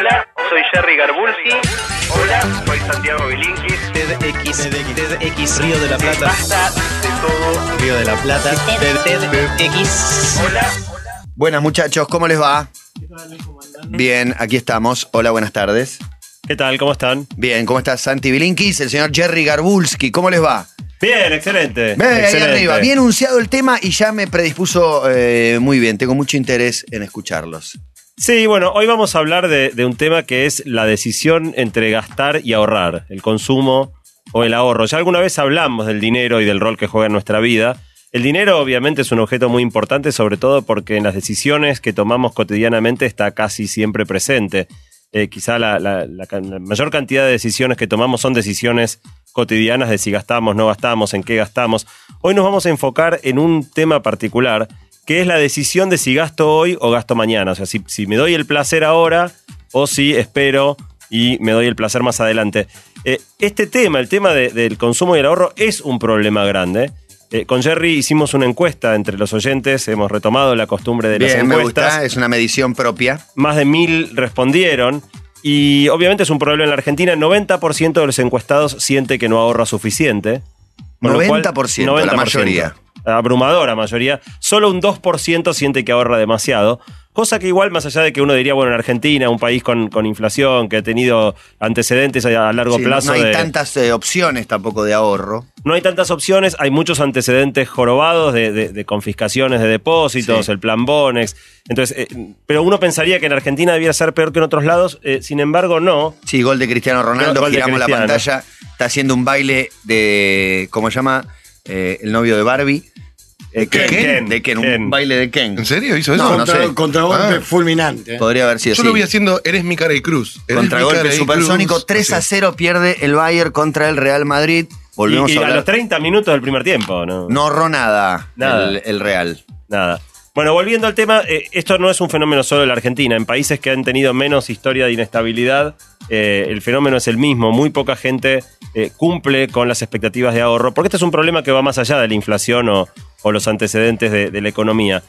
Hola, soy Jerry Garbulski. Hola, soy Santiago Bilinkis. TEDx, TEDx, Río de la Plata. Basta de todo. Río de la Plata. TEDx. Hola. Buenas muchachos, ¿cómo les va? Bien, aquí estamos. Hola, buenas tardes. ¿Qué tal? ¿Cómo están? Bien, ¿cómo está Santi Bilinkis? El señor Jerry Garbulski, ¿cómo les va? Bien, excelente. Ve, ahí excelente. arriba, bien anunciado el tema y ya me predispuso eh, muy bien. Tengo mucho interés en escucharlos. Sí, bueno, hoy vamos a hablar de, un tema que es la decisión entre gastar y ahorrar, el consumo o el ahorro. Ya alguna vez hablamos del dinero y del rol que juega en nuestra vida. El dinero obviamente es un objeto muy importante, sobre todo porque en las decisiones que tomamos cotidianamente está casi siempre presente. Eh, quizá la, la mayor cantidad de decisiones que tomamos son decisiones cotidianas de si gastamos, no gastamos, en qué gastamos. Hoy nos vamos a enfocar en un tema particular, que es la decisión de si gasto hoy o gasto mañana. O sea, si, si me doy el placer ahora o si espero y me doy el placer más adelante. Eh, este tema, el tema de- del consumo y el ahorro, es un problema grande. Eh, con Jerry hicimos una encuesta entre los oyentes, hemos retomado la costumbre de las Bien, me encuestas gusta, es una medición propia. más de mil respondieron. Y obviamente es un problema en la Argentina. 90% de los encuestados siente que no ahorra suficiente. Con lo cual, 90%, la mayoría. Abrumadora mayoría. Solo un 2% siente que ahorra demasiado. Cosa que igual, más allá de que uno diría, bueno, en Argentina, un país con, con inflación, que ha tenido antecedentes a, largo Sí, plazo. no hay de- tantas eh, opciones tampoco de ahorro. no hay tantas opciones, hay muchos antecedentes jorobados de, de- de confiscaciones de depósitos, Sí. el plan Bonex. Entonces, eh, pero uno pensaría que en Argentina debiera ser peor que en otros lados, eh, sin embargo, no. Sí, gol de Cristiano Ronaldo, Gol giramos la pantalla, está haciendo un baile de, ¿cómo se llama? Eh, el novio de Barbie. Eh, ¿De Ken, Ken, De Ken, un baile de Ken. ¿En serio hizo eso? No, no Contra, sé. Contragolpe Ah. fulminante. Podría haber sido Yo así. lo vi haciendo Eres mi cara y cruz. Eres mi cara Contragolpe y supersónico, cruz. 3 a Así. 0 pierde el Bayern contra el Real Madrid. Volvemos y, y a a hablar. los 30 minutos del primer tiempo, ¿no? No ahorró nada, Nada. El, el Real. Nada. Bueno, volviendo al tema, eh, esto no es un fenómeno solo de la Argentina. En países que han tenido menos historia de inestabilidad, eh, el fenómeno es el mismo. Muy poca gente eh, cumple con las expectativas de ahorro, porque este es un problema que va más allá de la inflación o, o los antecedentes de, de la economía.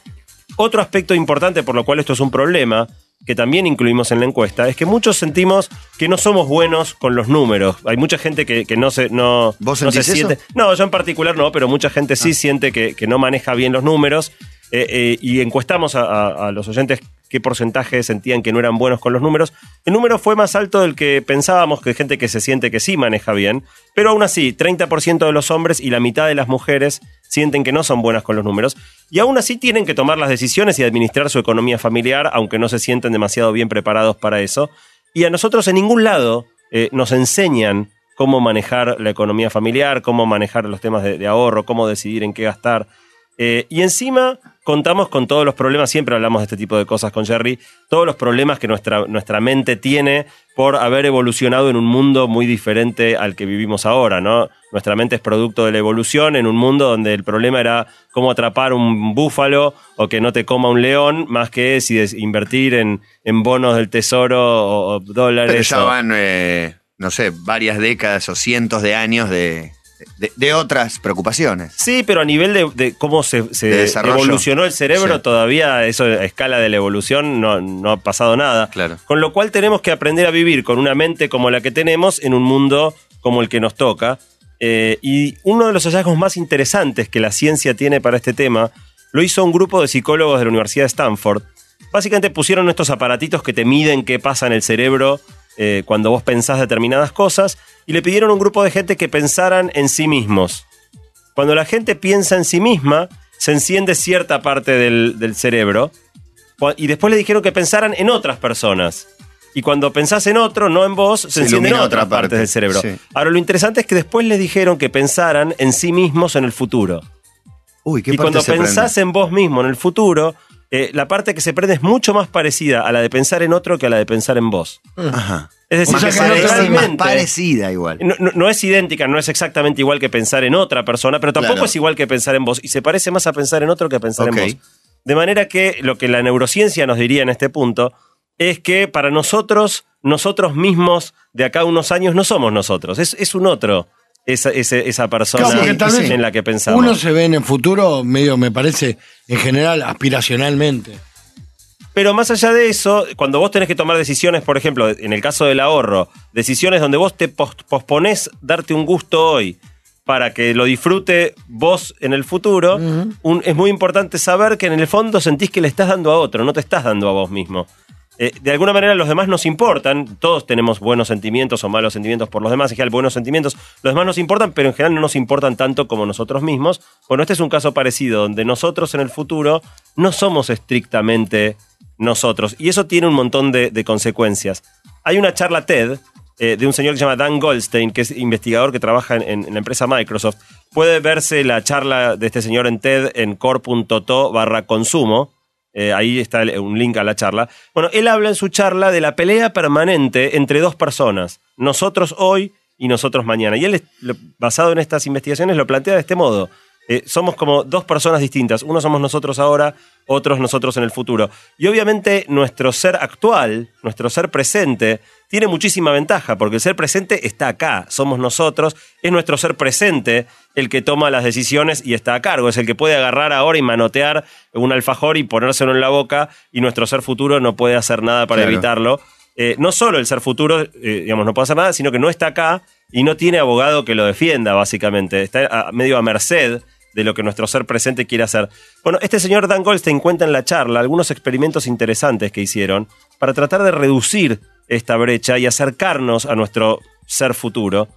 Otro aspecto importante por lo cual esto es un problema, que también incluimos en la encuesta, es que muchos sentimos que no somos buenos con los números. Hay mucha gente que, que no se, no, ¿Vos no se eso? siente. No, yo en particular no, pero mucha gente sí siente que, que no maneja bien los números. Eh, eh, y encuestamos a, los oyentes qué porcentaje sentían que no eran buenos con los números. El número fue más alto del que pensábamos, que gente que se siente que sí maneja bien, pero aún así, 30% de los hombres y la mitad de las mujeres sienten que no son buenas con los números, y aún así tienen que tomar las decisiones y administrar su economía familiar, aunque no se sienten demasiado bien preparados para eso. Y a nosotros en ningún lado eh, nos enseñan cómo manejar la economía familiar, cómo manejar los temas de ahorro, cómo decidir en qué gastar. Eh, y encima contamos con todos los problemas, siempre hablamos de este tipo de cosas con Jerry, todos los problemas que nuestra, nuestra mente tiene por haber evolucionado en un mundo muy diferente al que vivimos ahora, ¿no? Nuestra mente es producto de la evolución en un mundo donde el problema era cómo atrapar un búfalo o que no te coma un león, más que si des- invertir en, en bonos del tesoro o, o dólares. Pero ya o- van, eh, no sé, varias décadas o cientos de años de, de, de otras preocupaciones. Sí, pero a nivel de, de cómo se, se evolucionó el cerebro, Sí. todavía eso a escala de la evolución no, no ha pasado nada. Claro. Con lo cual tenemos que aprender a vivir con una mente como la que tenemos en un mundo como el que nos toca. Eh, y uno de los hallazgos más interesantes que la ciencia tiene para este tema lo hizo un grupo de psicólogos de la Universidad de Stanford. Básicamente pusieron estos aparatitos que te miden qué pasa en el cerebro eh, cuando vos pensás determinadas cosas y le pidieron a un grupo de gente que pensaran en sí mismos. Cuando la gente piensa en sí misma, se enciende cierta parte del, del cerebro. Y después le dijeron que pensaran en otras personas. Y cuando pensás en otro, no en vos, se, Se encienden otras otra parte. partes del cerebro. Sí. Ahora, lo interesante es que después les dijeron que pensaran en sí mismos en el futuro. Uy, qué Y parte cuando se pensás en vos mismo en el futuro, eh, la parte que se prende es mucho más parecida a la de pensar en otro que a la de pensar en vos. prende? Ajá. Es decir, Más, que parecida, más realmente- parecida igual. no, no- no es idéntica, no es exactamente igual que pensar en otra persona, pero tampoco Claro. es igual que pensar en vos. Y se parece más a pensar en otro que a pensar en vos. De manera que lo que la neurociencia nos diría en este punto es que para nosotros, nosotros mismos de acá a unos años no somos nosotros, es, es un otro. Esa, ese- esa persona Claro, porque tal vez en la que pensamos. Uno se ve en el futuro, medio me parece, en general, aspiracionalmente. Pero más allá de eso, cuando vos tenés que tomar decisiones, por ejemplo, en el caso del ahorro, decisiones donde vos te pos- posponés darte un gusto hoy para que lo disfrute vos en el futuro, un- es muy importante saber que en el fondo sentís que le estás dando a otro, no te estás dando a vos mismo. Eh, de alguna manera los demás nos importan, todos tenemos buenos sentimientos o malos sentimientos por los demás, en general buenos sentimientos, los demás nos importan, pero en general no nos importan tanto como nosotros mismos. Bueno, este es un caso parecido, donde nosotros en el futuro no somos estrictamente nosotros, y eso tiene un montón de, consecuencias. Hay una charla TED eh, de un señor que se llama Dan Goldstein, que es investigador que trabaja en la empresa Microsoft. Puede verse la charla de este señor en TED en core.to barra consumo. Eh, ahí está un link a la charla. Bueno, él habla en su charla de la pelea permanente entre dos personas, nosotros hoy y nosotros mañana. Y él, basado en estas investigaciones, lo plantea de este modo. Eh, somos como dos personas distintas. Uno somos nosotros ahora, otros nosotros en el futuro. Y obviamente nuestro ser actual, nuestro ser presente, tiene muchísima ventaja, porque el ser presente está acá, somos nosotros, es nuestro ser presente el que toma las decisiones y está a cargo, es el que puede agarrar ahora y manotear un alfajor y ponérselo en la boca, y nuestro ser futuro no puede hacer nada para Claro. evitarlo. Eh, no solo el ser futuro, eh, digamos, no puede hacer nada, sino que no está acá y no tiene abogado que lo defienda, básicamente. Está a- medio a merced de lo que nuestro ser presente quiere hacer. Bueno, este señor Dan Goldstein cuenta en la charla algunos experimentos interesantes que hicieron para tratar de reducir esta brecha y acercarnos a nuestro ser futuro.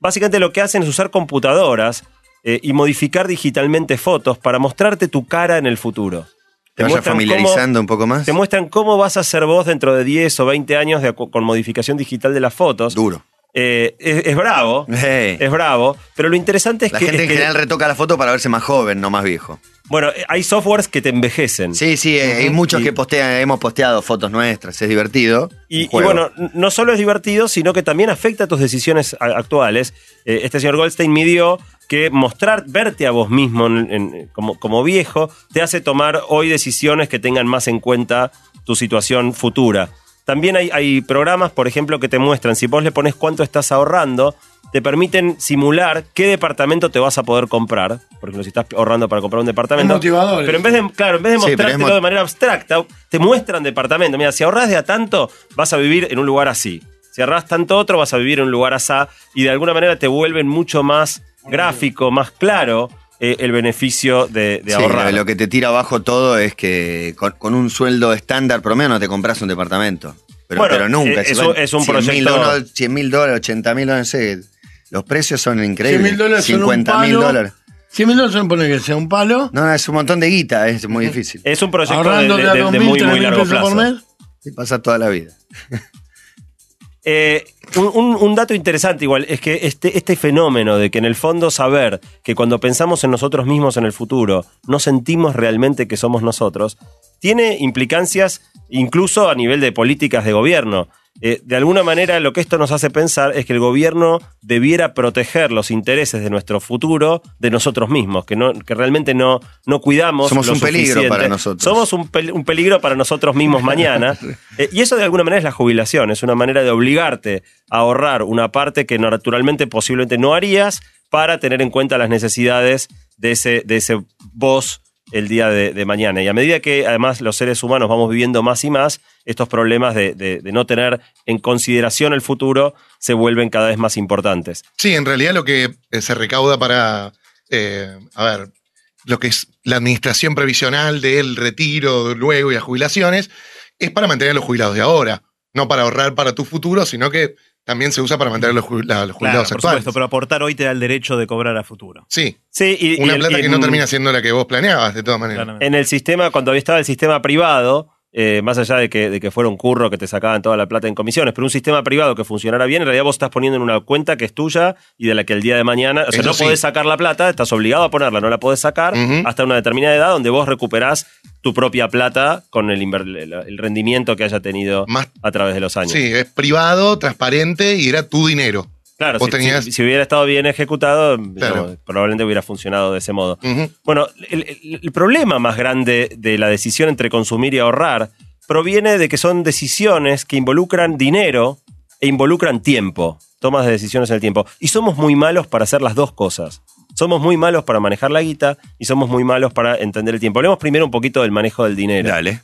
Básicamente lo que hacen es usar computadoras eh, y modificar digitalmente fotos para mostrarte tu cara en el futuro. Te vayas muestran cómo- familiarizando un poco más. te muestran cómo vas a ser vos dentro de 10 o 20 años de con modificación digital de las fotos. Duro. Eh, es, es bravo, Hey. es bravo, pero lo interesante es La que, gente es en que- general retoca la foto para verse más joven, no más viejo. bueno, hay softwares que te envejecen. Sí, sí, eh, hay muchos Y- que postean, hemos posteado fotos nuestras, es divertido. Y, bueno, no solo es divertido, sino que también afecta a tus decisiones actuales. Eh, este señor Goldstein midió que mostrar, verte a vos mismo en- en- como, como viejo, te hace tomar hoy decisiones que tengan más en cuenta tu situación futura. También hay, hay programas, por ejemplo, que te muestran, si vos le pones cuánto estás ahorrando, te permiten simular qué departamento te vas a poder comprar. Por ejemplo, si estás ahorrando para comprar un departamento. Es motivador Pero en vez de, claro, en vez de Sí, mostrártelo de manera abstracta, te muestran departamento. Mira, si ahorras de a tanto, vas a vivir en un lugar así. Si ahorras tanto otro, vas a vivir en un lugar asá. Y de alguna manera te vuelven mucho más gráfico, más claro eh, el beneficio de, de Sí, ahorrar. lo que te tira abajo todo es que con, con un sueldo estándar promedio no te compras un departamento. Pero, Bueno, pero nunca. eh, Si es van un- es un 100 mil proyecto- dólares, 100 mil dólares, 80 mil dólares, no sé, los precios son 100 increíbles. mil dólares son un 50 mil dólares. 100 mil dólares son poner que sea un palo. No, es un montón de guita, es muy difícil. Es un proyecto de, ahorrando de- de, a de- de 2 muy, mil, muy largo pesos por plazo. mes. Y pasa toda la vida. Eh, un, un- dato interesante igual es que este, este fenómeno de que en el fondo saber que cuando pensamos en nosotros mismos en el futuro no sentimos realmente que somos nosotros, tiene implicancias incluso a nivel de políticas de gobierno. Eh, de alguna manera lo que esto nos hace pensar es que el gobierno debiera proteger los intereses de nuestro futuro de nosotros mismos, que, no, que realmente no, no cuidamos. Somos lo un peligro para nosotros. Somos un, pel- un peligro para nosotros mismos mañana. Eh, y eso de alguna manera es la jubilación, es una manera de obligarte a ahorrar una parte que naturalmente posiblemente no harías para tener en cuenta las necesidades de ese, de ese vos el día de, mañana. Y a medida que además los seres humanos vamos viviendo más y más, estos problemas de no tener en consideración el futuro se vuelven cada vez más importantes. Sí, en realidad lo que eh, se recauda para, eh, a ver, lo que es la administración previsional del retiro luego y las jubilaciones, es para mantener a los jubilados de ahora, no para ahorrar para tu futuro, sino que también se usa para mantener a los, jubil- a los Claro, jubilados por actuales. supuesto, pero aportar hoy te da el derecho de cobrar a futuro. Sí, Sí, y, y una el- plata y que no termina siendo la que vos planeabas, de todas maneras. Claramente. En el sistema, cuando había estaba el sistema privado, eh, más allá de que, de que fuera un curro que te sacaban toda la plata en comisiones, pero un sistema privado que funcionara bien, en realidad vos estás poniendo en una cuenta que es tuya y de la que el día de mañana, o sea, Eso no sí. podés sacar la plata, estás obligado a ponerla, no la podés sacar hasta una determinada edad donde vos recuperás tu propia plata con el- el rendimiento que haya tenido Más- a través de los años. Sí, es privado, transparente y era tu dinero. Claro, si, tenías- si- si hubiera estado bien ejecutado, probablemente hubiera funcionado de ese modo. Bueno, el, el- el problema más grande de la decisión entre consumir y ahorrar proviene de que son decisiones que involucran dinero e involucran tiempo, tomas de decisiones en el tiempo. Y somos muy malos para hacer las dos cosas. Somos muy malos para manejar la guita y somos muy malos para entender el tiempo. Hablemos primero un poquito del manejo del dinero. Dale.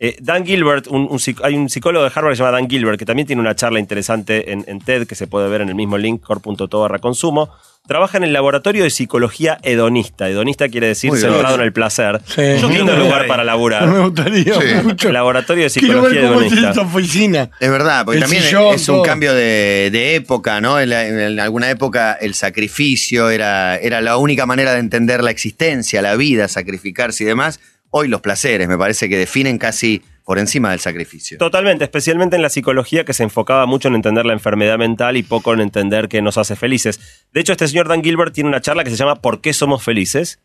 Eh, Dan Gilbert, un- hay un psicólogo de Harvard que se llama Dan Gilbert, que también tiene una charla interesante en, en TED, que se puede ver en el mismo link, core.to barra consumo. Trabaja en el laboratorio de psicología hedonista. Hedonista quiere decir Muy bien. centrado en el placer. Sí. Un lindo lugar para laborar. Me gustaría Sí. mucho. Laboratorio de psicología ver cómo es hedonista. esta oficina. Es verdad, porque El también sillón, es un cambio de, de época, ¿no? En, la- en alguna época el sacrificio era, era la única manera de entender la existencia, la vida, sacrificarse y demás. Hoy los placeres me parece que definen casi por encima del sacrificio. Totalmente, especialmente en la psicología que se enfocaba mucho en entender la enfermedad mental y poco en entender qué nos hace felices. De hecho, este señor Dan Gilbert tiene una charla que se llama ¿Por qué somos felices?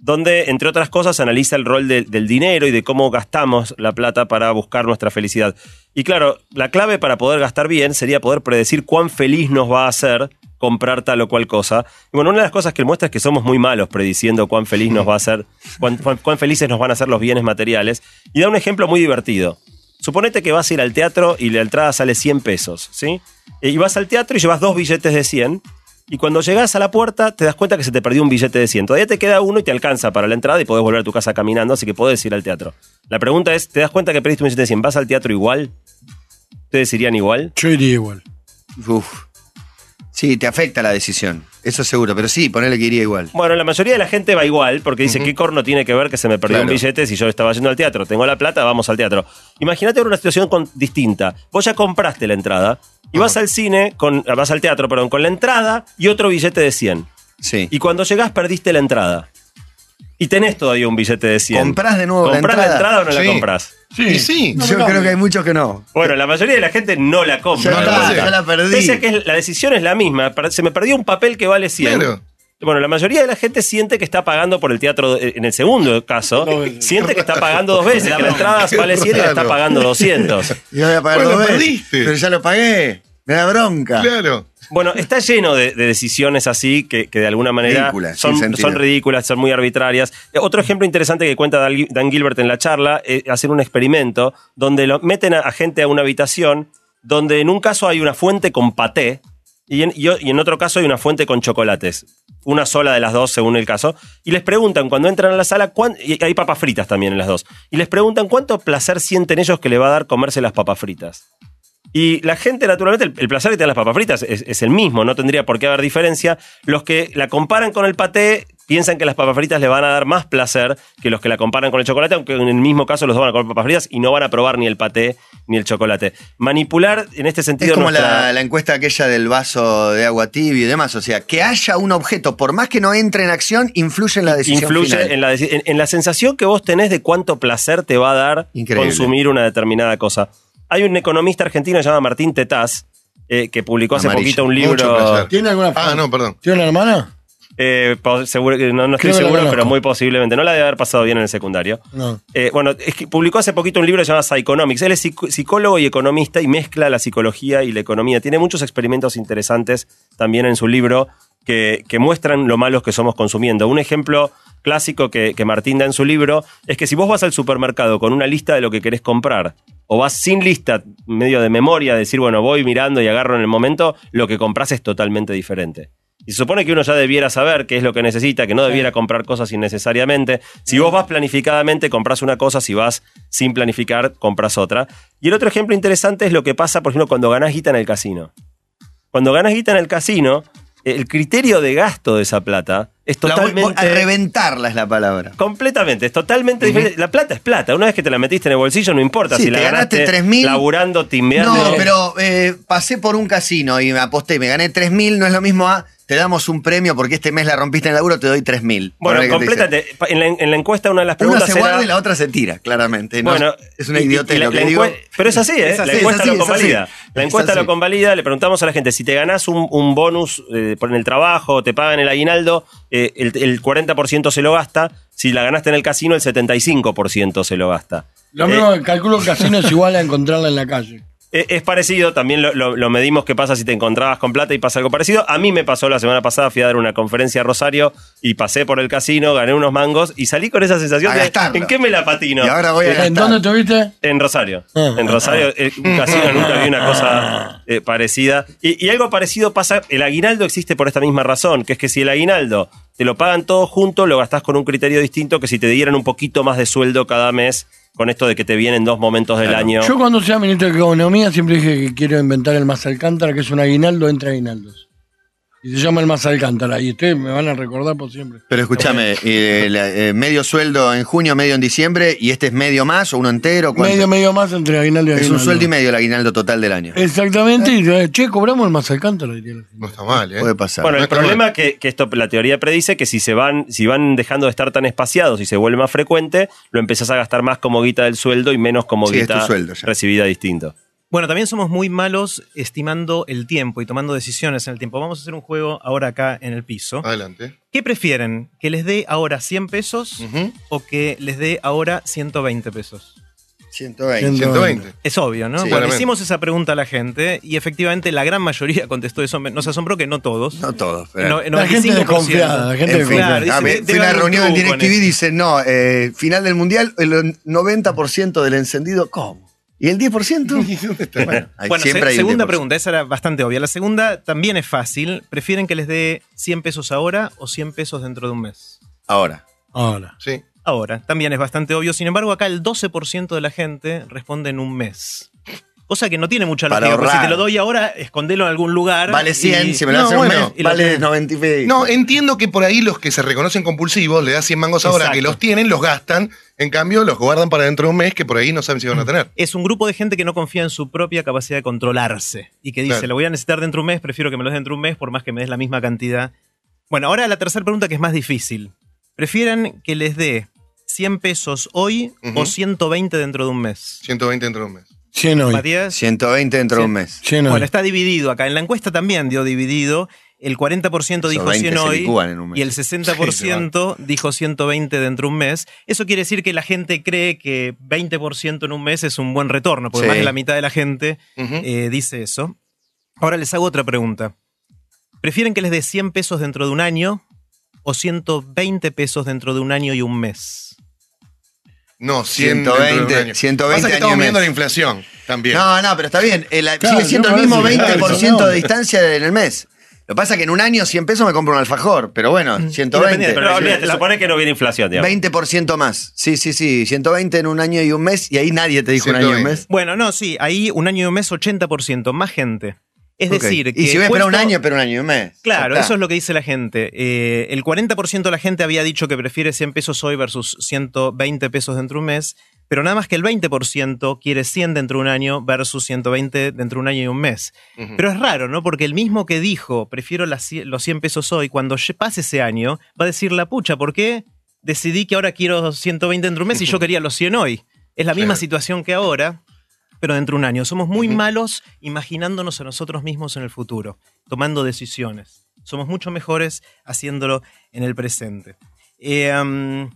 donde, entre otras cosas, analiza el rol de- del dinero y de cómo gastamos la plata para buscar nuestra felicidad. Y claro, la clave para poder gastar bien sería poder predecir cuán feliz nos va a hacer comprar tal o cual cosa. Y bueno, una de las cosas que él muestra es que somos muy malos prediciendo cuán feliz nos va a hacer, cuán, cuán- cuán felices nos van a hacer los bienes materiales. Y da un ejemplo muy divertido. Suponete que vas a ir al teatro y la entrada sale 100 pesos, ¿sí? Y vas al teatro y llevas dos billetes de 100. Y cuando llegas a la puerta te das cuenta que se te perdió un billete de 100. Todavía te queda uno y te alcanza para la entrada y podés volver a tu casa caminando, así que podés ir al teatro. La pregunta es, ¿te das cuenta que perdiste un billete de 100? ¿Vas al teatro igual? ¿Ustedes irían igual? Yo iría igual. Uf. Sí, te afecta la decisión, eso seguro, pero sí, ponele que iría igual. Bueno, la mayoría de la gente va igual porque dice, ¿qué corno tiene que ver que se me perdió un Claro. billete si yo estaba yendo al teatro? Tengo la plata, vamos al teatro. Imagínate ahora una situación con- distinta. Vos ya compraste la entrada y vas al cine, con, vas al teatro, perdón, con la entrada y otro billete de 100. Sí. Y cuando llegás perdiste la entrada. Y tenés todavía un billete de 100. ¿Comprás de nuevo la ¿Comprás la entrada? entrada o no la Sí. compras? Sí. Y sí. No me Yo creo que hay muchos que no. Bueno, la mayoría de la gente no la compra. Sé. ya la perdí. Pese a que es- la decisión es la misma. Se me perdió un papel que vale 100. Claro. Bueno, la mayoría de la gente siente que está pagando por el teatro, eh, en el segundo caso, siente que está pagando dos veces, que la entrada vale 100 y la está pagando 200. Y voy a pagar Bueno, dos veces, perdiste. Pero ya lo pagué. Me da bronca. Claro. Bueno, está lleno de, de decisiones así que, que de alguna manera Ridículas, son, son ridículas, son muy arbitrarias. Eh, Otro ejemplo interesante que cuenta Dan Gil- Dan Gilbert en la charla es hacer un experimento donde lo, meten a, a gente a una habitación donde en un caso hay una fuente con paté y en, y o- y en otro caso hay una fuente con chocolates. Una sola de las dos, según el caso. Y les preguntan cuando entran a la sala, cuán- y hay papas fritas también en las dos. Y les preguntan cuánto placer sienten ellos que le va a dar comerse las papas fritas. Y la gente, naturalmente, el, el placer que te dan las papas fritas es, es el mismo, no tendría por qué haber diferencia. Los que la comparan con el paté piensan que las papas fritas le van a dar más placer que los que la comparan con el chocolate, aunque en el mismo caso los dos van a comer papas fritas y no van a probar ni el paté ni el chocolate. Manipular en este sentido Es como nuestra- la, la encuesta aquella del vaso de agua tibio y demás. O sea, que haya un objeto, por más que no entre en acción, influye en la decisión influye final. en la, en, en la sensación que vos tenés de cuánto placer te va a dar Increíble. consumir una determinada cosa. Hay un economista argentino llamado Martín Tetaz, eh, que publicó hace Amarillo. poquito un libro. ¿Tiene alguna Ah, no, perdón. ¿Tiene una hermana? Eh, seguro que no, no estoy Creo que la seguro, conozco. pero muy posiblemente. No la debe haber pasado bien en el secundario. No. Eh, bueno, es que publicó hace poquito un libro llamado Psychonomics. Él es psicólogo y economista y mezcla la psicología y la economía. Tiene muchos experimentos interesantes también en su libro que, que muestran lo malos que somos consumiendo. Un ejemplo clásico que, que Martín da en su libro es que si vos vas al supermercado con una lista de lo que querés comprar o vas sin lista, medio de memoria, decir, bueno, voy mirando y agarro en el momento, lo que compras es totalmente diferente. Y se supone que uno ya debiera saber qué es lo que necesita, que no debiera comprar cosas innecesariamente. Si vos vas planificadamente, compras una cosa, si vas sin planificar, compras otra. Y el otro ejemplo interesante es lo que pasa, por ejemplo, cuando ganás guita en el casino. Cuando ganás guita en el casino, el criterio de gasto de esa plata es La totalmente... a reventarla es la palabra. Completamente, es totalmente diferente. La plata es plata. Una vez que te la metiste en el bolsillo, no importa Sí, si la te ganaste ganaste 3.000. laburando, timbeando. No, pero eh, pasé por un casino y me aposté me gané 3.000, no es lo mismo a te damos un premio porque este mes la rompiste en el laburo, te doy 3.000. Bueno, Ponele que te completamente. En la, en la encuesta, una de las Una preguntas se era- guarda y la otra se tira, claramente. No, Bueno, es una idiotez lo que digo. Pero es así, ¿eh? Es así, la es encuesta así, lo convalida. La Es encuesta lo convalida. Le preguntamos a la gente si te ganás un, un bonus eh, por en el trabajo te pagan el aguinaldo, eh, el, el 40% se lo gasta. Si la ganaste en el casino, el 75% se lo gasta. Lo Eh, mismo que calculo que casino es igual a encontrarla en la calle. Eh, Es parecido, también lo, lo- lo medimos qué pasa si te encontrabas con plata y pasa algo parecido. A mí me pasó la semana pasada, fui a dar una conferencia a Rosario y pasé por el casino, gané unos mangos y salí con esa sensación A de gastarlo. ¿en qué me la patino? Y ahora voy a ¿En gastar. dónde tuviste? En Rosario. Ah. En Rosario, eh, un casino nunca vi una cosa eh, parecida. Y, y algo parecido pasa, el aguinaldo existe por esta misma razón, que es que si el aguinaldo te lo pagan todo junto, lo gastás con un criterio distinto que si te dieran un poquito más de sueldo cada mes, con esto de que te vienen dos momentos del año. Yo cuando sea ministro de Economía siempre dije que quiero inventar el más Alcántara, que es un aguinaldo entre aguinaldos. Y se llama el más Alcántara. Y ustedes me van a recordar por siempre. Pero escúchame, eh, la- eh, medio sueldo en junio, medio en diciembre, y este es medio más o uno entero. ¿cuánto? Medio, medio más entre aguinaldo y es aguinaldo. un sueldo y medio el aguinaldo total del año. Exactamente. Y, eh, che, cobramos el más Alcántara. diría la gente. No está mal, ¿eh? Puede pasar. Bueno, No el problema mal. que, que esto la teoría predice que si se van, si van dejando de estar tan espaciados y se vuelve más frecuente, lo empezás a gastar más como guita del sueldo y menos como Sí, es tu guita sueldo ya. recibida distinto. Bueno, también somos muy malos estimando el tiempo y tomando decisiones en el tiempo. Vamos a hacer un juego ahora acá en el piso. Adelante. ¿Qué prefieren? ¿Que les dé ahora 100 pesos o que les dé ahora 120 pesos? 120. 120. Es obvio, ¿no? Sí, bueno, hicimos esa pregunta a la gente y efectivamente la gran mayoría contestó eso. Me- Nos asombró que no todos. No todos, pero. No, La gente 95%. desconfiada. La gente En fin, Claro. Ah, dice, fui a un reunión en DirecTV y dicen, no, eh, final del mundial, el 90% del encendido, ¿cómo? ¿Y el 10%? ¿Y dónde está? Bueno, hay- Bueno, se- hay un segunda 10%. pregunta, esa era bastante obvia. La segunda también es fácil. ¿Prefieren que les dé 100 pesos ahora o 100 pesos dentro de un mes? Ahora. Ahora. Sí. Ahora, también es bastante obvio. Sin embargo, acá el 12% de la gente responde en un mes. Cosa que no tiene mucha Para lógica. porque si ahorrar. te lo doy ahora, escondelo en algún lugar. Vale 100, y- si me lo No, hace un bueno, mes, y lo vale tenés. 90 y pico. No, entiendo que por ahí los que se reconocen compulsivos, le da 100 mangos ahora Exacto. que los tienen, los gastan. En cambio, los guardan para dentro de un mes que por ahí no saben si van a tener. Es un grupo de gente que no confía en su propia capacidad de controlarse y que dice, Claro. lo voy a necesitar dentro de un mes, prefiero que me lo des dentro de un mes por más que me des la misma cantidad. Bueno, ahora la tercera pregunta que es más difícil. ¿Prefieren que les dé 100 pesos hoy Ujú. o 120 dentro de un mes? 120 dentro de un mes. 100 hoy. Matías. 120 dentro de un mes. 100 hoy. Bueno, está dividido acá. En la encuesta también dio dividido. El 40% dijo 20 100 se hoy licúan en un mes. y el 60% dijo 120 dentro de un mes. Eso quiere decir que la gente cree que 20% en un mes es un buen retorno, porque Sí. más de la mitad de la gente eh, dice eso. Ahora les hago otra pregunta. ¿Prefieren que les dé 100 pesos dentro de un año o 120 pesos dentro de un año y un mes? No, 100 120, dentro de un año. 120 Pasa que estamos viendo mes. la inflación también. No, no, pero está bien. El- Claro, sigue siendo yo el mismo parece que- 20% claro, de distancia en el mes. Lo que pasa es que en un año 100 pesos me compro un alfajor, pero bueno, 120. Independiente, Pero olvídate, la- supone que no viene inflación, digamos. 20% más. Sí, sí, sí. 120 en un año y un mes, y ahí nadie te dijo un año y un 120. mes. Bueno, no, sí, ahí un año y un mes 80%, más gente. Es decir, que y si voy a esperar un año, pero un año y un mes. Claro, eso es lo que dice la gente. Eh, el 40% de la gente había dicho que prefiere 100 pesos hoy versus 120 pesos dentro de un mes, pero nada más que el 20% quiere 100 dentro de un año versus 120 dentro de un año y un mes. Pero es raro, ¿no? Porque el mismo que dijo, prefiero las los 100 pesos hoy, cuando pase ese año, va a decir la pucha, ¿por qué decidí que ahora quiero 120 dentro de un mes y yo quería los 100 hoy? Es la misma Claro. situación que ahora, pero dentro de un año. Somos muy malos imaginándonos a nosotros mismos en el futuro, tomando decisiones. Somos mucho mejores haciéndolo en el presente. Eh, um,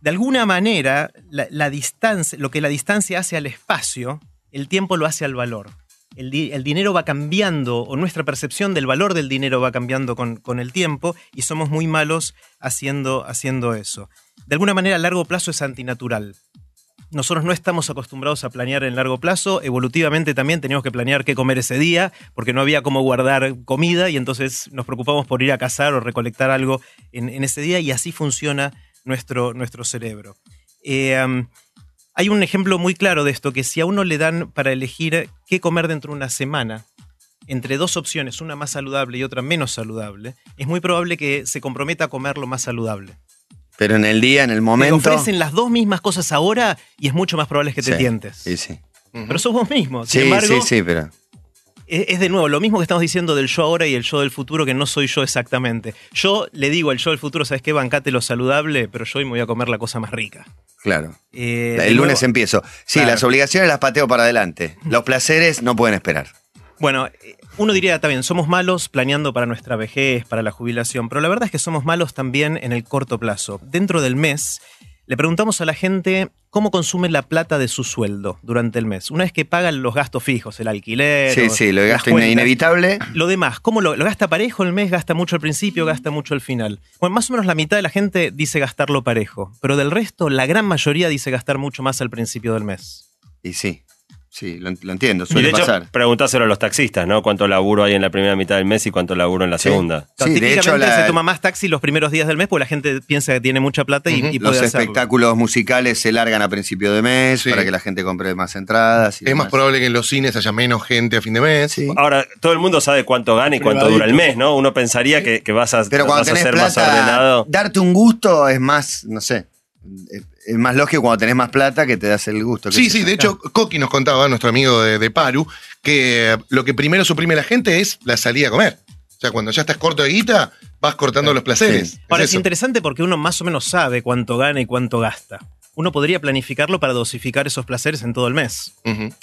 de alguna manera, la, la distancia, lo que la distancia hace al espacio, el tiempo lo hace al valor. El, di- el dinero va cambiando, o nuestra percepción del valor del dinero va cambiando con, con el tiempo, y somos muy malos haciendo, haciendo eso. De alguna manera, a largo plazo es antinatural. Nosotros no estamos acostumbrados a planear en largo plazo. Evolutivamente también teníamos que planear qué comer ese día, porque no había cómo guardar comida y entonces nos preocupamos por ir a cazar o recolectar algo en, ese día y así funciona nuestro, nuestro cerebro. Eh, hay un ejemplo muy claro de esto, que si a uno le dan para elegir qué comer dentro de una semana, entre dos opciones, una más saludable y otra menos saludable, es muy probable que se comprometa a comer lo más saludable. Pero en el día, en el Te momento. ofrecen las dos mismas cosas ahora y es mucho más probable que te Sí, tientes. Sí, sí. Pero sos vos mismo. Sin Sí, embargo, sí, sí, pero. Es, es de nuevo lo mismo que estamos diciendo del yo ahora y el yo del futuro, que no soy yo exactamente. Yo le digo al yo del futuro, ¿sabes qué? Bancate lo saludable, pero yo hoy me voy a comer la cosa más rica. Claro. Eh, el lunes empiezo. Sí, Claro. las obligaciones las pateo para adelante. Los placeres no pueden esperar. Bueno, eh, uno diría también, somos malos planeando para nuestra vejez, para la jubilación, pero la verdad es que somos malos también en el corto plazo. Dentro del mes, le preguntamos a la gente cómo consume la plata de su sueldo durante el mes. Una vez que pagan los gastos fijos, el alquiler. Sí, o sí, lo gasto cuentas. inevitable. Lo demás, ¿cómo lo, lo gasta parejo el mes? ¿Gasta mucho al principio? ¿Gasta mucho al final? Bueno, más o menos la mitad de la gente dice gastarlo parejo, pero del resto, la gran mayoría dice gastar mucho más al principio del mes. Y sí. Sí, lo, lo entiendo, Y suele de hecho, pasar. preguntáselo a los taxistas, ¿no? ¿Cuánto laburo hay en la primera mitad del mes y cuánto laburo en la segunda? Sí, de típicamente hecho, la- se toma más taxi los primeros días del mes porque la gente piensa que tiene mucha plata y, y Los puede hacerlo. espectáculos musicales se largan a principio de mes Sí. para que la gente compre más entradas. y Es más probable que en los cines haya menos gente a fin de mes. Sí. Ahora, todo el mundo sabe cuánto gana y cuánto dura el mes, ¿no? Uno pensaría que, que vas a, Pero cuando vas a tenés ser más ordenado. darte un gusto es más, no sé, es- más lógico cuando tenés más plata que te das el gusto. Sí, sí, de hecho, Coqui nos contaba, nuestro amigo de, de Paru, que lo que primero suprime la gente es la salida a comer. O sea, cuando ya estás corto de guita, vas cortando los placeres. Sí. Ahora Es eso. interesante porque uno más o menos sabe cuánto gana y cuánto gasta. Uno podría planificarlo para dosificar esos placeres en todo el mes.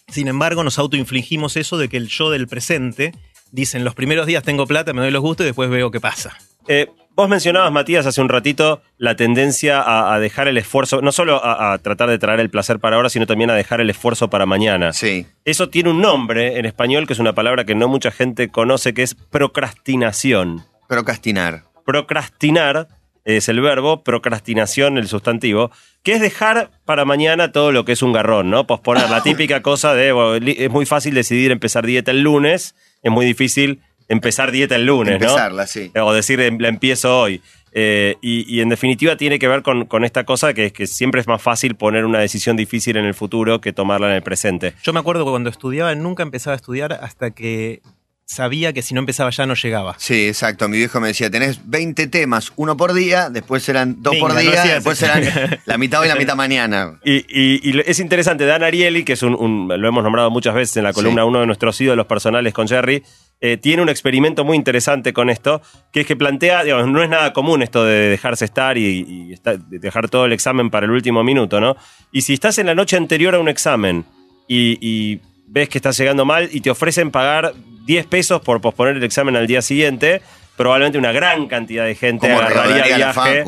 Sin embargo, nos autoinfligimos eso de que el yo del presente dice en los primeros días tengo plata, me doy los gustos y después veo qué pasa. Eh, vos mencionabas, Matías, hace un ratito la tendencia a, a dejar el esfuerzo, no solo a, a tratar de traer el placer para ahora, sino también a dejar el esfuerzo para mañana. Sí. Eso tiene un nombre en español que es una palabra que no mucha gente conoce, que es procrastinación. Procrastinar. Procrastinar es el verbo, procrastinación el sustantivo, que es dejar para mañana todo lo que es un garrón, ¿no? Posponer la típica cosa de, bueno, es muy fácil decidir empezar dieta el lunes, es muy difícil empezar dieta el lunes, ¿no? Empezarla, sí. O decir, em- la empiezo hoy. Eh, y, y en definitiva tiene que ver con, con esta cosa que es que siempre es más fácil poner una decisión difícil en el futuro que tomarla en el presente. Yo me acuerdo que cuando estudiaba nunca empezaba a estudiar hasta que sabía que si no empezaba ya no llegaba. Sí, exacto. Mi viejo me decía, tenés 20 temas, uno por día, después eran dos Venga, por no día, hacías después eran la mitad hoy y la mitad mañana. Y, y- y lo- es interesante, Dan Ariely, que es un, un- lo hemos nombrado muchas veces en la columna, Sí. uno de nuestros ídolos personales con Jerry, eh, tiene un experimento muy interesante con esto, que es que plantea, digamos, no es nada común esto de dejarse estar y, y estar- de dejar todo el examen para el último minuto, ¿no? Y si estás en la noche anterior a un examen y, y ves que estás llegando mal y te ofrecen pagar 10 pesos por posponer el examen al día siguiente, probablemente una gran cantidad de gente agarraría viaje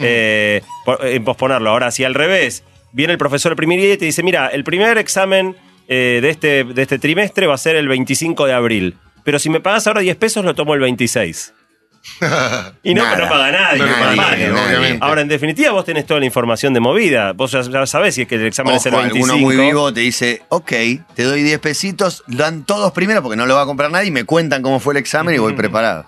eh, por- en posponerlo. Ahora, si al revés, viene el profesor el primer día y te dice, mira, el primer examen eh, de, este, de este trimestre va a ser el 25 de abril. Pero si me pagas ahora 10 pesos, lo tomo el 26. Y no, Nada. no paga nadie. No paga nadie. Ahora, en definitiva, vos tenés toda la información de movida. Vos ya, ya sabés si es que el examen es el Ojo, 25. alguno muy vivo te dice, ok, te doy 10 pesitos, dan todos primero porque no lo va a comprar nadie y me cuentan cómo fue el examen y voy preparado.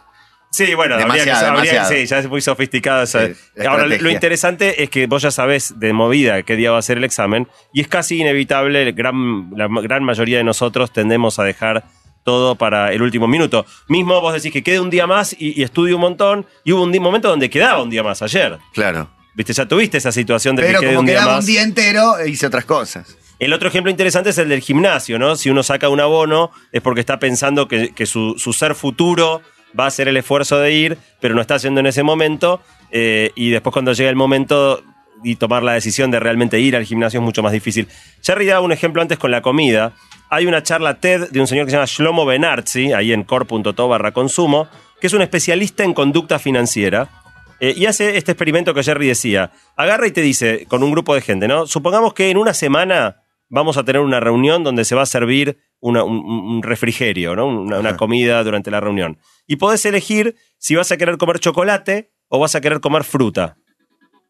Sí, bueno, habría que- Demasiado, habría- sí, ya es muy sofisticado. eso. Sí, Ahora, lo interesante es que vos ya sabés de movida qué día va a ser el examen y es casi inevitable, el gran, la gran mayoría de nosotros tendemos a dejar todo para el último minuto. Mismo vos decís que quede un día más y, y estudio un montón y hubo un momento donde quedaba un día más ayer. Claro. Viste, ya tuviste esa situación de Pero que quede como un día quedaba más. un día entero, hice otras cosas. El otro ejemplo interesante es el del gimnasio, ¿no? Si uno saca un abono es porque está pensando que, que su, su ser futuro va a hacer el esfuerzo de ir, pero no está haciendo en ese momento. eh, y después cuando llega el momento y tomar la decisión de realmente ir al gimnasio es mucho más difícil. Jerry daba un ejemplo antes con la comida. Hay una charla TED de un señor que se llama Shlomo Benarzi, ahí en core.to barra consumo, que es un especialista en conducta financiera. Eh, y hace este experimento que Jerry decía. Agarra y te dice, con un grupo de gente, ¿no? Supongamos que en una semana vamos a tener una reunión donde se va a servir una- un, un refrigerio, ¿no? Una, comida durante la reunión. Y podés elegir si vas a querer comer chocolate o vas a querer comer fruta.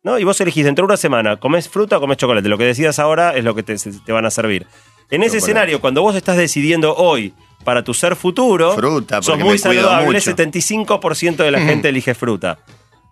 ¿No? Y vos elegís dentro de una semana, ¿comés fruta o comés chocolate? Lo que decidas ahora es lo que te, te van a servir. En ese escenario, cuando vos estás decidiendo hoy para tu ser futuro, Fruta, sos muy saludable, mucho. 75% de la gente elige fruta.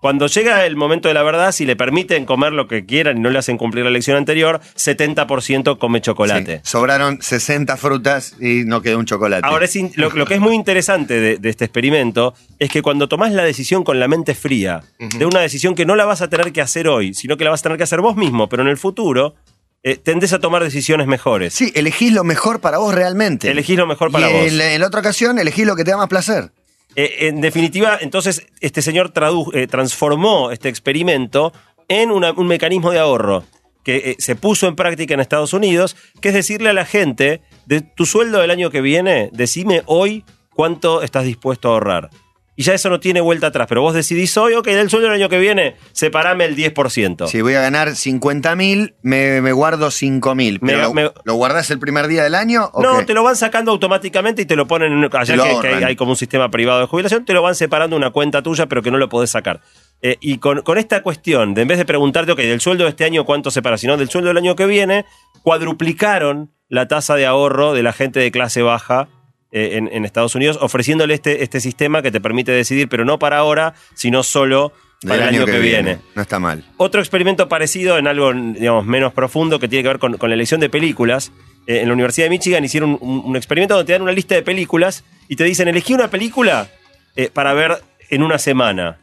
Cuando llega el momento de la verdad, si le permiten comer lo que quieran y no le hacen cumplir la lección anterior, 70% come chocolate. Sí. Sobraron 60 frutas y no quedó un chocolate. Ahora, es lo, lo que es muy interesante de, de este experimento es que cuando tomás la decisión con la mente fría, de una decisión que no la vas a tener que hacer hoy, sino que la vas a tener que hacer vos mismo, pero en el futuro, eh, tendés a tomar decisiones mejores. Sí, elegís lo mejor para vos realmente. Elegís lo mejor para y vos. En, la- en la otra ocasión, elegís lo que te da más placer. Eh, en definitiva, entonces, este señor tradu- eh, transformó este experimento en una- un mecanismo de ahorro que eh, se puso en práctica en Estados Unidos, que es decirle a la gente, de tu sueldo del año que viene, decime hoy cuánto estás dispuesto a ahorrar. Y ya eso no tiene vuelta atrás, pero vos decidís hoy, ok, del sueldo del año que viene, separame el 10%. Si voy a ganar 50 mil, me, me guardo 5 mil. Me- ¿Pero lo, me- lo guardás el primer día del año? o No, qué? te lo van sacando automáticamente y te lo ponen en allá que, que hay, como un sistema privado de jubilación, te lo van separando una cuenta tuya, pero que no lo podés sacar. Eh, y con, con esta cuestión, de en vez de preguntarte, ok, del sueldo de este año cuánto se para, sino del sueldo del año que viene, cuadruplicaron la tasa de ahorro de la gente de clase baja eh, en, en Estados Unidos, ofreciéndole este, este sistema que te permite decidir, pero no para ahora, sino solo Del para el año, que, viene. No está mal. Otro experimento parecido en algo digamos, menos profundo que tiene que ver con, con la elección de películas. Eh, en la Universidad de Michigan hicieron un, un experimento donde te dan una lista de películas y te dicen, elegí una película eh, para ver en una semana.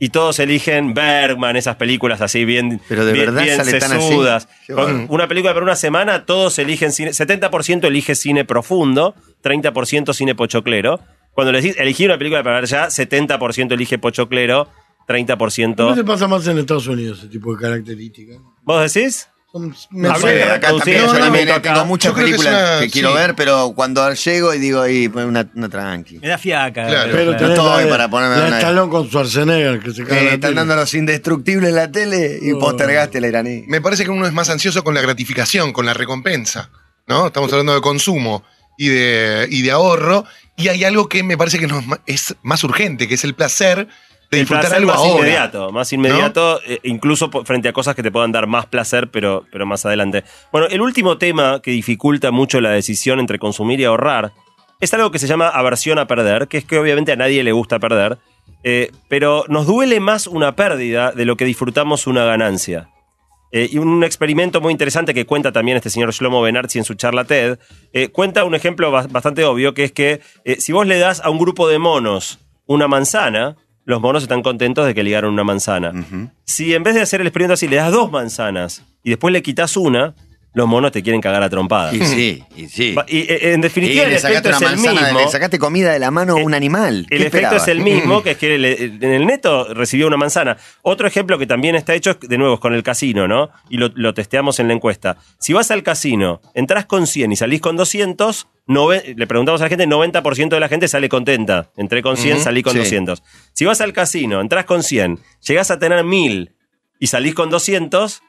Y todos eligen Bergman, esas películas así bien, Pero de bien, verdad bien sale tan así. Con bueno. una película para una semana, todos eligen cine. 70% elige cine profundo, 30% cine pochoclero. Cuando le decís elegí una película para ver ya, 70% elige pochoclero, ¿Por 30%. qué se pasa más en Estados Unidos ese tipo de características? ¿Vos decís? Son No sé, acá también, no, yo no, también no, acá. tengo muchas películas una- que quiero sí. ver, pero cuando llego y digo, ahí, pues, una, una tranqui. Me da fiaca. Claro. Pero No tenés estoy la, para ponerme una- Stallone con Schwarzenegger que se cae Eh, la están tele. dando los indestructibles en la tele y Oh. postergaste la iraní. Me parece que uno es más ansioso con la gratificación, con la recompensa. ¿no? Estamos hablando de consumo y de, y de ahorro. Y hay algo que me parece que es más urgente, que es el placer de El disfrutar algo más ahora. inmediato, más inmediato, eh, incluso frente a cosas que te puedan dar más placer, pero, pero más adelante. Bueno, el último tema que dificulta mucho la decisión entre consumir y ahorrar es algo que se llama aversión a perder, que es que obviamente a nadie le gusta perder, eh, pero nos duele más una pérdida de lo que disfrutamos una ganancia. Eh, y un experimento muy interesante que cuenta también este señor Shlomo Benarzi en su charla TED, eh, cuenta un ejemplo bas- bastante obvio, que es que eh, si vos le das a un grupo de monos una manzana, los monos están contentos de que le dieron una manzana. Si en vez de hacer el experimento así le das dos manzanas y después le quitas una, los monos te quieren cagar a trompadas. Y sí, y sí. Y, eh, en Y definitiva el le efecto sacaste es una el manzana, mismo. le sacaste comida de la mano a un animal. El ¿Qué efecto esperabas? es el mismo, que es que le- en el neto recibió una manzana. Otro ejemplo que también está hecho, de nuevo, es con el casino, ¿no? Y lo, lo testeamos en la encuesta. Si vas al casino, entras con 100 y salís con 200, nove- le preguntamos a la gente, 90% de la gente sale contenta. Entré con 100, Ujú, salí con sí. 200. Si vas al casino, entras con 100, llegás a tener 1000 y salís con 200...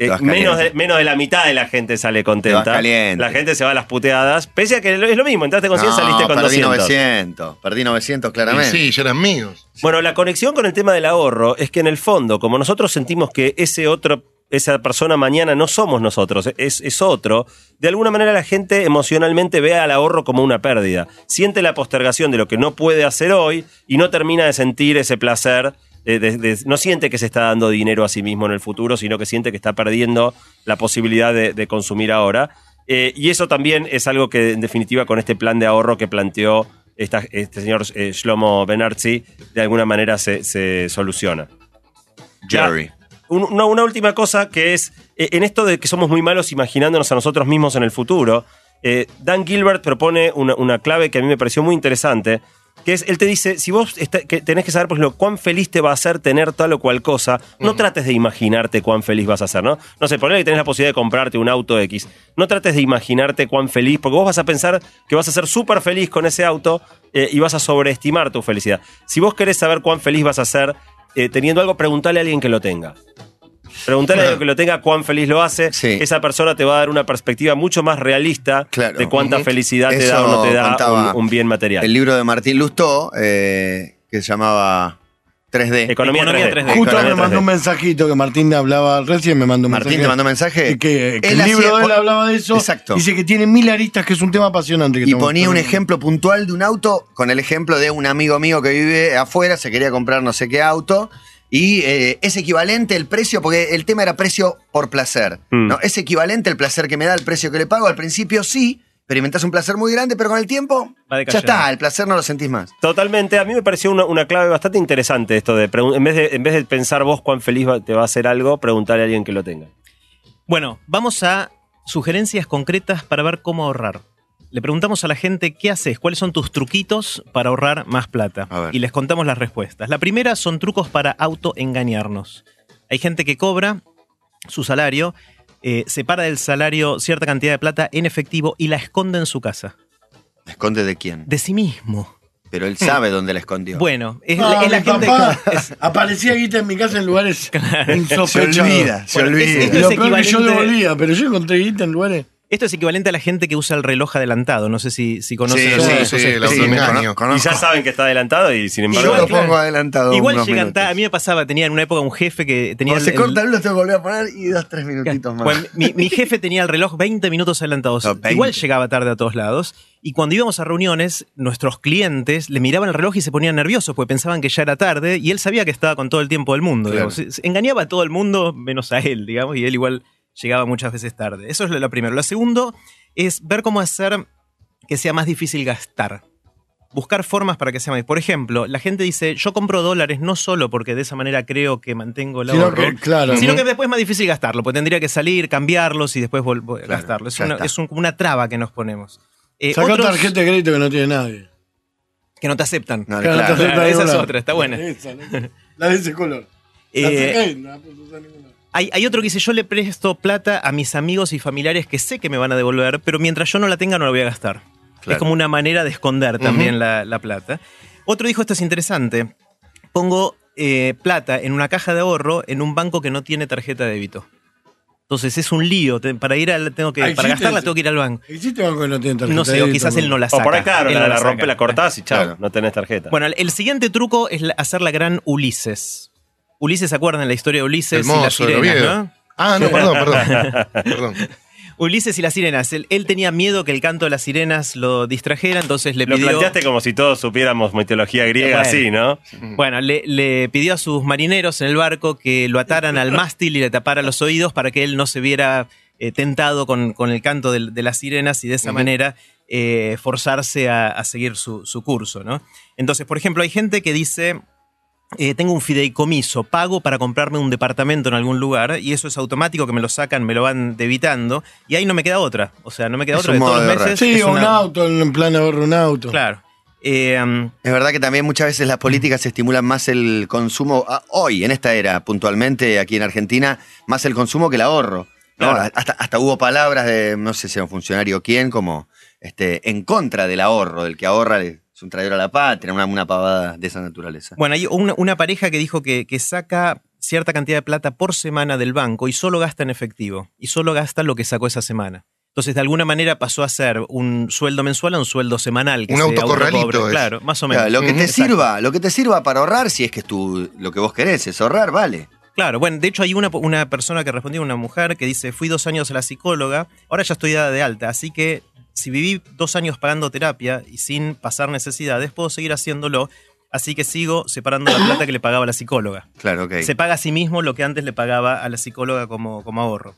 eh, menos, de, menos de la mitad de la gente sale contenta. caliente. La gente se va a las puteadas. Pese a que es lo mismo, entraste con 100, No, saliste con perdí 200. 900. Perdí 900 Y claramente. sí, ya eran míos. Bueno, la conexión con el tema del ahorro es que en el fondo, como nosotros sentimos que ese otro, esa persona mañana no somos nosotros, es, es otro, de alguna manera la gente emocionalmente ve al ahorro como una pérdida. Siente la postergación de lo que no puede hacer hoy y no termina de sentir ese placer. De- de- de- no siente que se está dando dinero a sí mismo en el futuro, sino que siente que está perdiendo la posibilidad de, consumir ahora. Eh, y eso también es algo que, en definitiva, con este plan de ahorro que planteó esta- este señor eh, Shlomo Benarzi, de alguna manera se, se soluciona. Ya. Jerry. Un- una, una última cosa que es, eh, en esto de que somos muy malos imaginándonos a nosotros mismos en el futuro, eh, Dan Gilbert propone una, una clave que a mí me pareció muy interesante, que es, él te dice, si vos está- que tenés que saber, por ejemplo, cuán feliz te va a hacer tener tal o cual cosa, no trates de imaginarte cuán feliz vas a ser, ¿no? No sé, ponle que tenés la posibilidad de comprarte un auto X, no trates de imaginarte cuán feliz, porque vos vas a pensar que vas a ser súper feliz con ese auto eh, y vas a sobreestimar tu felicidad. Si vos querés saber cuán feliz vas a ser eh, teniendo algo, preguntale a alguien que lo tenga. Preguntale a alguien que lo tenga cuán feliz lo hace. Sí. Esa persona te va a dar una perspectiva mucho más realista Claro. de cuánta felicidad te da o no te da un, un bien material. El libro de Martín Lustó, eh, que se llamaba 3D. Economía, Economía 3D. 3D. Justo Economía me mandó 3D. un mensajito que Martín hablaba, recién me mandó un Martín mensaje. te mandó mensaje. Y que, el libro hacía- de él hablaba de eso. Exacto. Dice que tiene mil aristas, que es un tema apasionante. que Y ponía un ejemplo puntual de un auto con el ejemplo de un amigo mío que vive afuera, se quería comprar no sé qué auto. Y eh, es equivalente el precio, porque el tema era precio por placer. Mm. ¿no? Es equivalente el placer que me da el precio que le pago. Al principio sí, experimentás un placer muy grande, pero con el tiempo Va ya está, el placer no lo sentís más. Totalmente. A mí me pareció una, una clave bastante interesante esto de, en vez de en vez de pensar vos cuán feliz va- te va a hacer algo, preguntarle a alguien que lo tenga. Bueno, vamos a sugerencias concretas para ver cómo ahorrar. Le preguntamos a la gente qué haces, cuáles son tus truquitos para ahorrar más plata. Y les contamos las respuestas. La primera son trucos para autoengañarnos. Hay gente que cobra su salario, eh, separa del salario cierta cantidad de plata en efectivo y la esconde en su casa. ¿Esconde de quién? De sí mismo. Pero él sabe dónde la escondió. Bueno, es, Ah, es la gente papá es- aparecía guita en mi casa en lugares se insospechados. olvida, se Bueno, olvida. es- Y es lo peor que yo devolvía, pero yo encontré guita en lugares Esto es equivalente a la gente que usa el reloj adelantado. No sé si, si conocen Sí, sí, sí, cono- Y ya saben que está adelantado y sin embargo. Yo lo claro. pongo adelantado. Igual unos llegan minutos. A mí me pasaba, tenía en una época un jefe que tenía. Cuando se el- corta el lo tengo que volver a poner y dos, tres minutitos más. Bueno, mi, mi jefe tenía el reloj 20 minutos adelantados. No, 20. Igual llegaba tarde a todos lados. Y cuando íbamos a reuniones, nuestros clientes le miraban el reloj y se ponían nerviosos porque pensaban que ya era tarde y él sabía que estaba con todo el tiempo del mundo. Claro. Engañaba a todo el mundo menos a él, digamos, y él igual llegaba muchas veces tarde. Eso es lo, lo primero. Lo segundo es ver cómo hacer que sea más difícil gastar. Buscar formas para que sea más. Por ejemplo, la gente dice, yo compro dólares no solo porque de esa manera creo que mantengo el Sino ahorro, que, claro. Sino ¿no? que después es más difícil gastarlo, porque tendría que salir, cambiarlos y después Claro, gastarlo. Es, una, es un- una traba que nos ponemos. Eh, Sacá otros tarjeta de crédito que no tiene nadie. que no te aceptan. No, Claro, claro. tarjeta Claro, de esa es otra, está buena. Esa, ¿no? La de ese color. La Eh, y no la hay, hay otro que dice, yo le presto plata a mis amigos y familiares que sé que me van a devolver, pero mientras yo no la tenga no la voy a gastar. Claro. Es como una manera de esconder también la, la plata. Otro dijo, esto es interesante, pongo eh, plata en una caja de ahorro en un banco que no tiene tarjeta de débito. Entonces es un lío. Para ir al, tengo que, Ah, para gastarla tengo que ir al banco. ¿Existe banco que no tiene tarjeta No sé, de o quizás él no la O saca. por ahí, claro, la, no la rompe, la cortás y chao, Claro. no tenés tarjeta. Bueno, el- siguiente truco es hacer la gran Ulises. Ulises, ¿se acuerdan la historia de Ulises El y las sirenas, no? Ah, no, perdón, perdón. perdón. Ulises y las sirenas. Él, él tenía miedo que el canto de las sirenas lo distrajera, entonces le Lo pidió... planteaste como si todos supiéramos mitología griega Bueno. así, ¿no? Bueno, le, le pidió a sus marineros en el barco que lo ataran al mástil y le taparan los oídos para que él no se viera eh, tentado con, con el canto de, las sirenas y de esa manera eh, forzarse a, a seguir su, su curso, ¿no? Entonces, por ejemplo, hay gente que dice... eh, tengo un fideicomiso, pago para comprarme un departamento en algún lugar y eso es automático que me lo sacan, me lo van debitando y ahí no me queda otra. O sea, no me queda Es otra un de todos los meses. Sí, un auto, en plan ahorro un auto. Claro. Eh, um, Es verdad que también muchas veces las políticas estimulan más el consumo, hoy, en esta era, puntualmente aquí en Argentina, más el consumo que el ahorro. ¿no? Claro. Hasta, hasta hubo palabras de, no sé si era un funcionario o quién, como este, en contra del ahorro, del que ahorra es un traidor a la patria, una, una pavada de esa naturaleza. Bueno, hay una, una pareja que dijo que, que saca cierta cantidad de plata por semana del banco y solo gasta en efectivo. Y solo gasta lo que sacó esa semana. Entonces, de alguna manera pasó a ser un sueldo mensual a un sueldo semanal. Que Un se autocorralito autocobre. es. Claro, más o menos. Claro, lo que te Exacto. sirva, lo que te sirva para ahorrar, si es que es tu, lo que vos querés, es ahorrar, vale. Claro, bueno, de hecho hay una, una persona que respondió, una mujer, que dice, fui dos años a la psicóloga, ahora ya estoy dada de alta, así que si viví dos años pagando terapia y sin pasar necesidades, puedo seguir haciéndolo, así que sigo separando la plata que le pagaba la psicóloga. Claro, ok. se paga a sí mismo lo que antes le pagaba a la psicóloga como, como ahorro.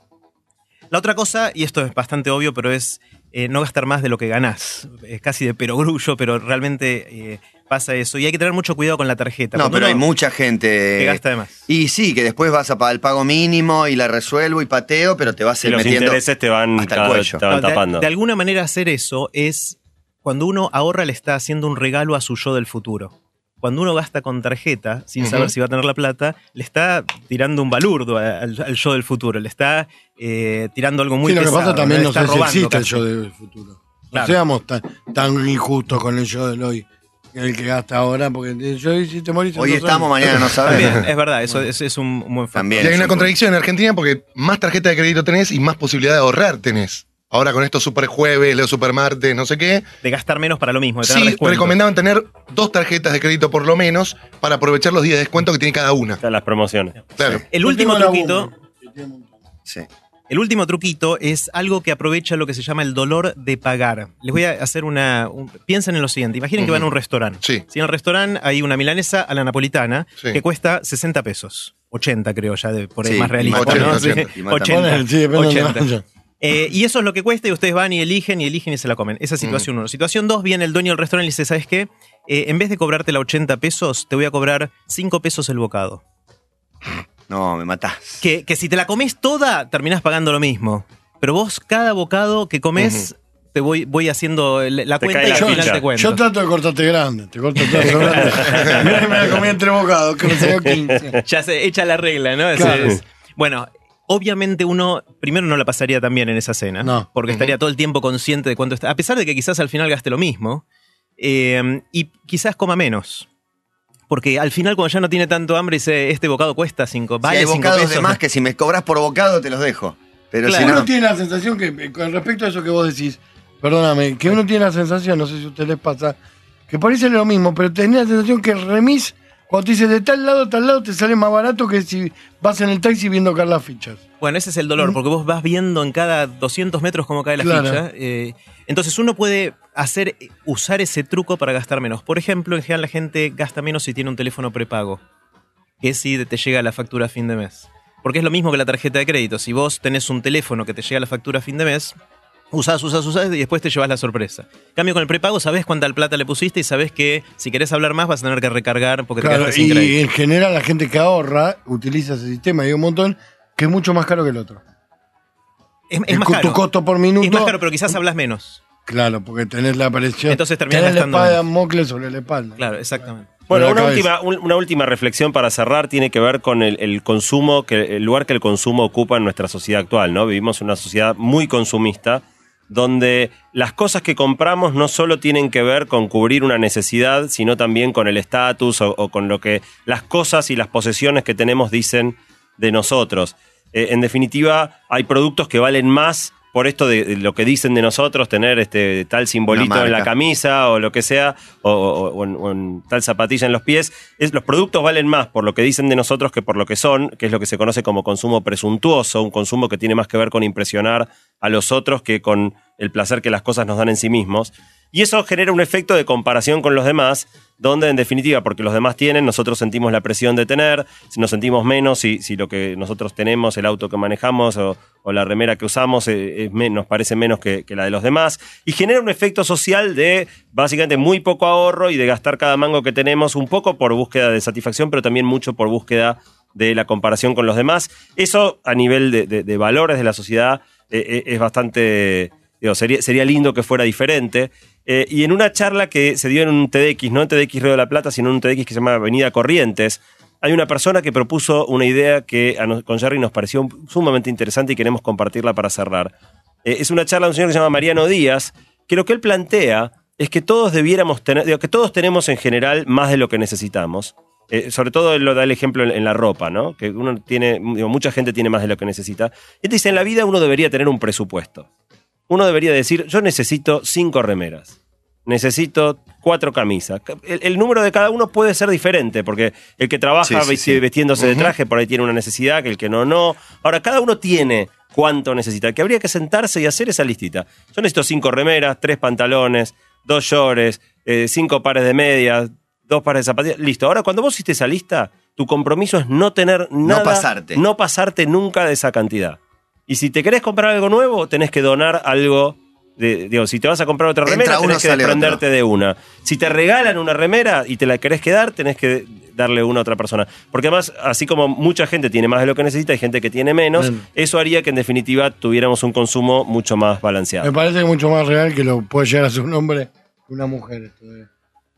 La otra cosa, y esto es bastante obvio, pero es eh, no gastar más de lo que ganás. Es casi de perogrullo, pero realmente eh, pasa eso. Y hay que tener mucho cuidado con la tarjeta. No, Cuando pero hay uno mucha gente. que gasta de más. Y sí, que después vas a pagar el pago mínimo y la resuelvo y pateo, pero te vas a Y ir los metiendo. intereses te van, hasta el cada- cuello. te van No, de- tapando. de alguna manera hacer eso es cuando uno ahorra le está haciendo un regalo a su yo del futuro. Cuando uno gasta con tarjeta, sin saber si va a tener la plata, le está tirando un balurdo a- al, al yo del futuro. Le está eh, tirando algo muy sí, lo que pasa también le no está sé si robando existe el casi. yo del futuro. Claro. No seamos tan, tan injustos con el yo del hoy. El que gasta ahora, porque yo hoy si te morís. Hoy estamos, años. mañana no También, sabemos. es verdad, eso, es un, un buen factor. También. Y hay una un- contradicción en Argentina porque más tarjeta de crédito tenés y más posibilidad de ahorrar tenés. Ahora con estos super jueves, los super martes, no sé qué. De gastar menos para lo mismo, de tener Sí, descuento. recomendaban tener dos tarjetas de crédito por lo menos para aprovechar los días de descuento que tiene cada una. Están las promociones. Claro. El último truquito. Sí. El último truquito es algo que aprovecha lo que se llama el dolor de pagar. Les voy a hacer una. un- piensen en lo siguiente: imaginen que van a un restaurante. Sí. Si en el restaurante hay una milanesa a la napolitana Sí. que cuesta 60 pesos. 80 creo ya, de, por ahí Sí, más realista. 80, ¿no? 80. Sí, Y 80. Bueno, sí, depende de 80. dónde vaya. Eh, y eso es lo que cuesta y ustedes van y eligen y eligen y se la comen. Esa es situación 1. Situación 2, viene el dueño del restaurante y le dice, ¿sabes qué? Eh, en vez de cobrarte la 80 pesos, te voy a cobrar 5 pesos el bocado. No, me matás. Que, que si te la comes toda, terminás pagando lo mismo. Pero vos, cada bocado que comes, te voy, voy haciendo la Te cuenta cae y la al final ficha. te cuento. Yo trato de cortarte grande, te corto todo grande. Mirá, me la comí entre bocados, que me salió 15. ya se echa la regla, ¿no? Ese Claro. es- bueno, obviamente uno primero no la pasaría tan bien en esa cena, No. porque estaría todo el tiempo consciente de cuánto está, a pesar de que quizás al final gaste lo mismo, eh, y quizás coma menos. Porque al final cuando ya no tiene tanto hambre dice, este bocado cuesta 5, Si vale hay 5 bocados pesos. de más que si me cobras por bocado te los dejo. Pero Claro. si Uno no. tiene la sensación que, eh, con respecto a eso que vos decís, perdóname, que uno tiene la sensación, no sé si a ustedes les pasa, que parece lo mismo, pero tenés la sensación que el remis, cuando te dice de tal lado a tal lado, te sale más barato que si vas en el taxi viendo caer las fichas. Bueno, ese es el dolor, porque vos vas viendo en cada 200 metros cómo cae la Claro. ficha. eh, entonces uno puede hacer, usar ese truco para gastar menos. Por ejemplo, en general la gente gasta menos si tiene un teléfono prepago, que si te llega la factura a fin de mes. Porque es lo mismo que la tarjeta de crédito. Si vos tenés un teléfono que te llega la factura a fin de mes, usás, usás, usás y después te llevas la sorpresa. En cambio, con el prepago sabés cuánta plata le pusiste y sabés que si querés hablar más vas a tener que recargar porque te Claro, quedaste sin crédito. y en general la gente que ahorra utiliza ese sistema y hay un montón que es mucho más caro que el otro. Es, es El más caro. Tu costo por minuto. Es más caro, pero quizás hablas menos. Claro, porque tenés la aparición. Entonces terminás tenés la gastando espada menos. Damocles sobre la espalda. Claro, exactamente. Bueno, una última, un- una última reflexión para cerrar tiene que ver con el, el consumo, que, el lugar que el consumo ocupa en nuestra sociedad actual, ¿no? Vivimos en una sociedad muy consumista, donde las cosas que compramos no solo tienen que ver con cubrir una necesidad, sino también con el estatus o, o con lo que las cosas y las posesiones que tenemos dicen de nosotros. Eh, en definitiva, hay productos que valen más por esto de, de lo que dicen de nosotros, tener este tal simbolito en la camisa o lo que sea, o, o- o en, o en tal zapatilla en los pies. Es, los productos valen más por lo que dicen de nosotros que por lo que son, que es lo que se conoce como consumo presuntuoso, un consumo que tiene más que ver con impresionar a los otros que con el placer que las cosas nos dan en sí mismos. Y eso genera un efecto de comparación con los demás, donde en definitiva, porque los demás tienen, nosotros sentimos la presión de tener, si nos sentimos menos, si, si lo que nosotros tenemos, el auto que manejamos o, la remera que usamos, eh, nos parece menos que, la de los demás. Y genera un efecto social de básicamente muy poco ahorro y de gastar cada mango que tenemos, un poco por búsqueda de satisfacción, pero también mucho por búsqueda de la comparación con los demás. Eso a nivel de, valores de la sociedad eh, eh, es bastante... sería, sería lindo que fuera diferente. Eh, y en una charla que se dio en un TDX, no en TDX Río de la Plata, sino en un TDX que se llama Avenida Corrientes, hay una persona que propuso una idea que con Jerry nos pareció sumamente interesante y queremos compartirla para cerrar. Eh, es una charla de un señor que se llama Mariano Díaz, que lo que él plantea es que todos debiéramos tener, digo, que todos tenemos en general más de lo que necesitamos. Eh, sobre todo él lo da el ejemplo en, en la ropa, ¿no? Que uno tiene, digo, mucha gente tiene más de lo que necesita. Él dice, en la vida uno debería tener un presupuesto. Uno debería decir, yo necesito cinco remeras. Necesito cuatro camisas. El, el número de cada uno puede ser diferente, porque el que trabaja Sí, sí, vesti- sí. vestiéndose de traje por ahí tiene una necesidad, que el que no, no. Ahora, cada uno tiene cuánto necesita. Que habría que sentarse y hacer esa listita. Yo necesito cinco remeras, tres pantalones, dos shorts, eh, cinco pares de medias, dos pares de zapatillas. Listo. Ahora, cuando vos hiciste esa lista, tu compromiso es no tener nada. pasarte. No pasarte nunca de esa cantidad. Y si te querés comprar algo nuevo, tenés que donar algo. De, digo, si te vas a comprar otra Entra remera, uno, tenés que desprenderte otro. de una. Si te regalan una remera y te la querés quedar, tenés que darle una a otra persona. Porque además, así como mucha gente tiene más de lo que necesita, hay gente que tiene menos, Bien. eso haría que en definitiva tuviéramos un consumo mucho más balanceado. Me parece mucho más real que lo puede llegar a ser un hombre que una mujer. esto de-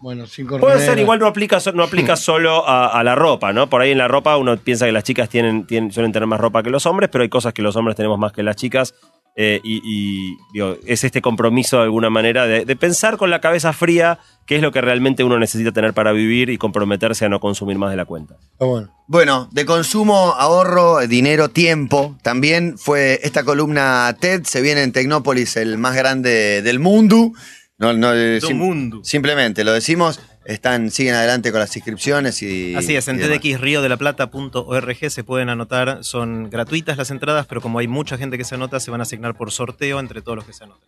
bueno, cinco Puede ser, igual no aplica, no aplica solo a, a la ropa, ¿no? Por ahí en la ropa uno piensa que las chicas tienen, tienen- suelen tener más ropa que los hombres, pero hay cosas que los hombres tenemos más que las chicas. eh, y y, digo, es este compromiso de alguna manera de, de pensar con la cabeza fría qué es lo que realmente uno necesita tener para vivir y comprometerse a no consumir más de la cuenta. Bueno. Bueno, de consumo, ahorro, dinero, tiempo. También fue esta columna TED. Se viene en Tecnópolis el más grande del mundo. No, no, eh, mundo. Simplemente lo decimos. Están, siguen adelante con las inscripciones y. Así es, en tdxriodelaplata.org se pueden anotar, son gratuitas las entradas, pero como hay mucha gente que se anota, se van a asignar por sorteo entre todos los que se anoten.